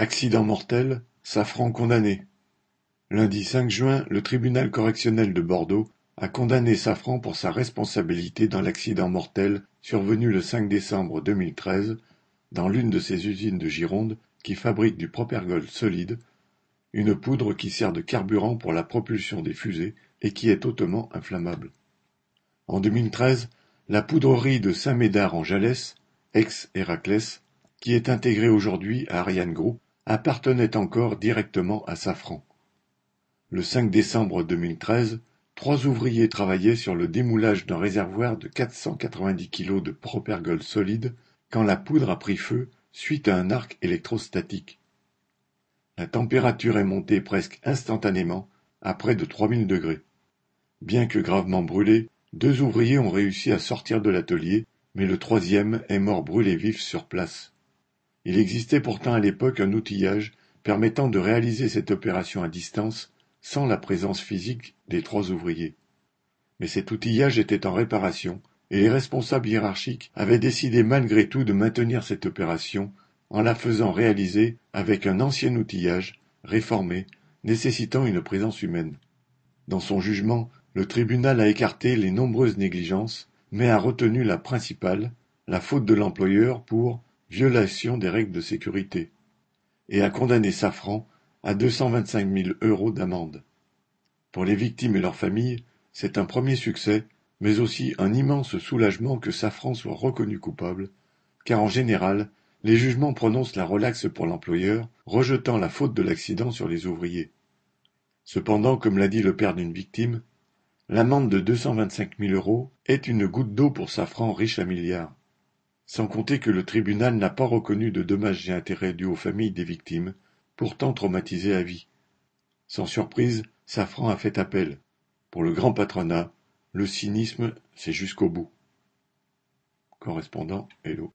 Accident mortel, Safran condamné. Lundi 5 juin, le tribunal correctionnel de Bordeaux a condamné Safran pour sa responsabilité dans l'accident mortel survenu le 5 décembre 2013 dans l'une de ses usines de Gironde qui fabrique du propergol solide, une poudre qui sert de carburant pour la propulsion des fusées et qui est hautement inflammable. En 2013, la poudrerie de Saint-Médard en Jalès, ex-Héraclès, qui est intégrée aujourd'hui à Ariane Group, appartenait encore directement à Safran. Le 5 décembre 2013, trois ouvriers travaillaient sur le démoulage d'un réservoir de 490 kg de propergol solide quand la poudre a pris feu suite à un arc électrostatique. La température est montée presque instantanément à près de 3000 degrés. Bien que gravement brûlés, deux ouvriers ont réussi à sortir de l'atelier, mais le troisième est mort brûlé vif sur place. Il existait pourtant à l'époque un outillage permettant de réaliser cette opération à distance sans la présence physique des trois ouvriers. Mais cet outillage était en réparation et les responsables hiérarchiques avaient décidé malgré tout de maintenir cette opération en la faisant réaliser avec un ancien outillage réformé nécessitant une présence humaine. Dans son jugement, le tribunal a écarté les nombreuses négligences, mais a retenu la principale, la faute de l'employeur pour violation des règles de sécurité, et a condamné Safran à 225 000 euros d'amende. Pour les victimes et leurs familles, c'est un premier succès, mais aussi un immense soulagement que Safran soit reconnu coupable, car en général, les jugements prononcent la relaxe pour l'employeur, rejetant la faute de l'accident sur les ouvriers. Cependant, comme l'a dit le père d'une victime, l'amende de 225 000 euros est une goutte d'eau pour Safran riche à milliards. Sans compter que le tribunal n'a pas reconnu de dommages et intérêts dus aux familles des victimes, pourtant traumatisées à vie. Sans surprise, Safran a fait appel. Pour le grand patronat, le cynisme, c'est jusqu'au bout. Correspondant Hello.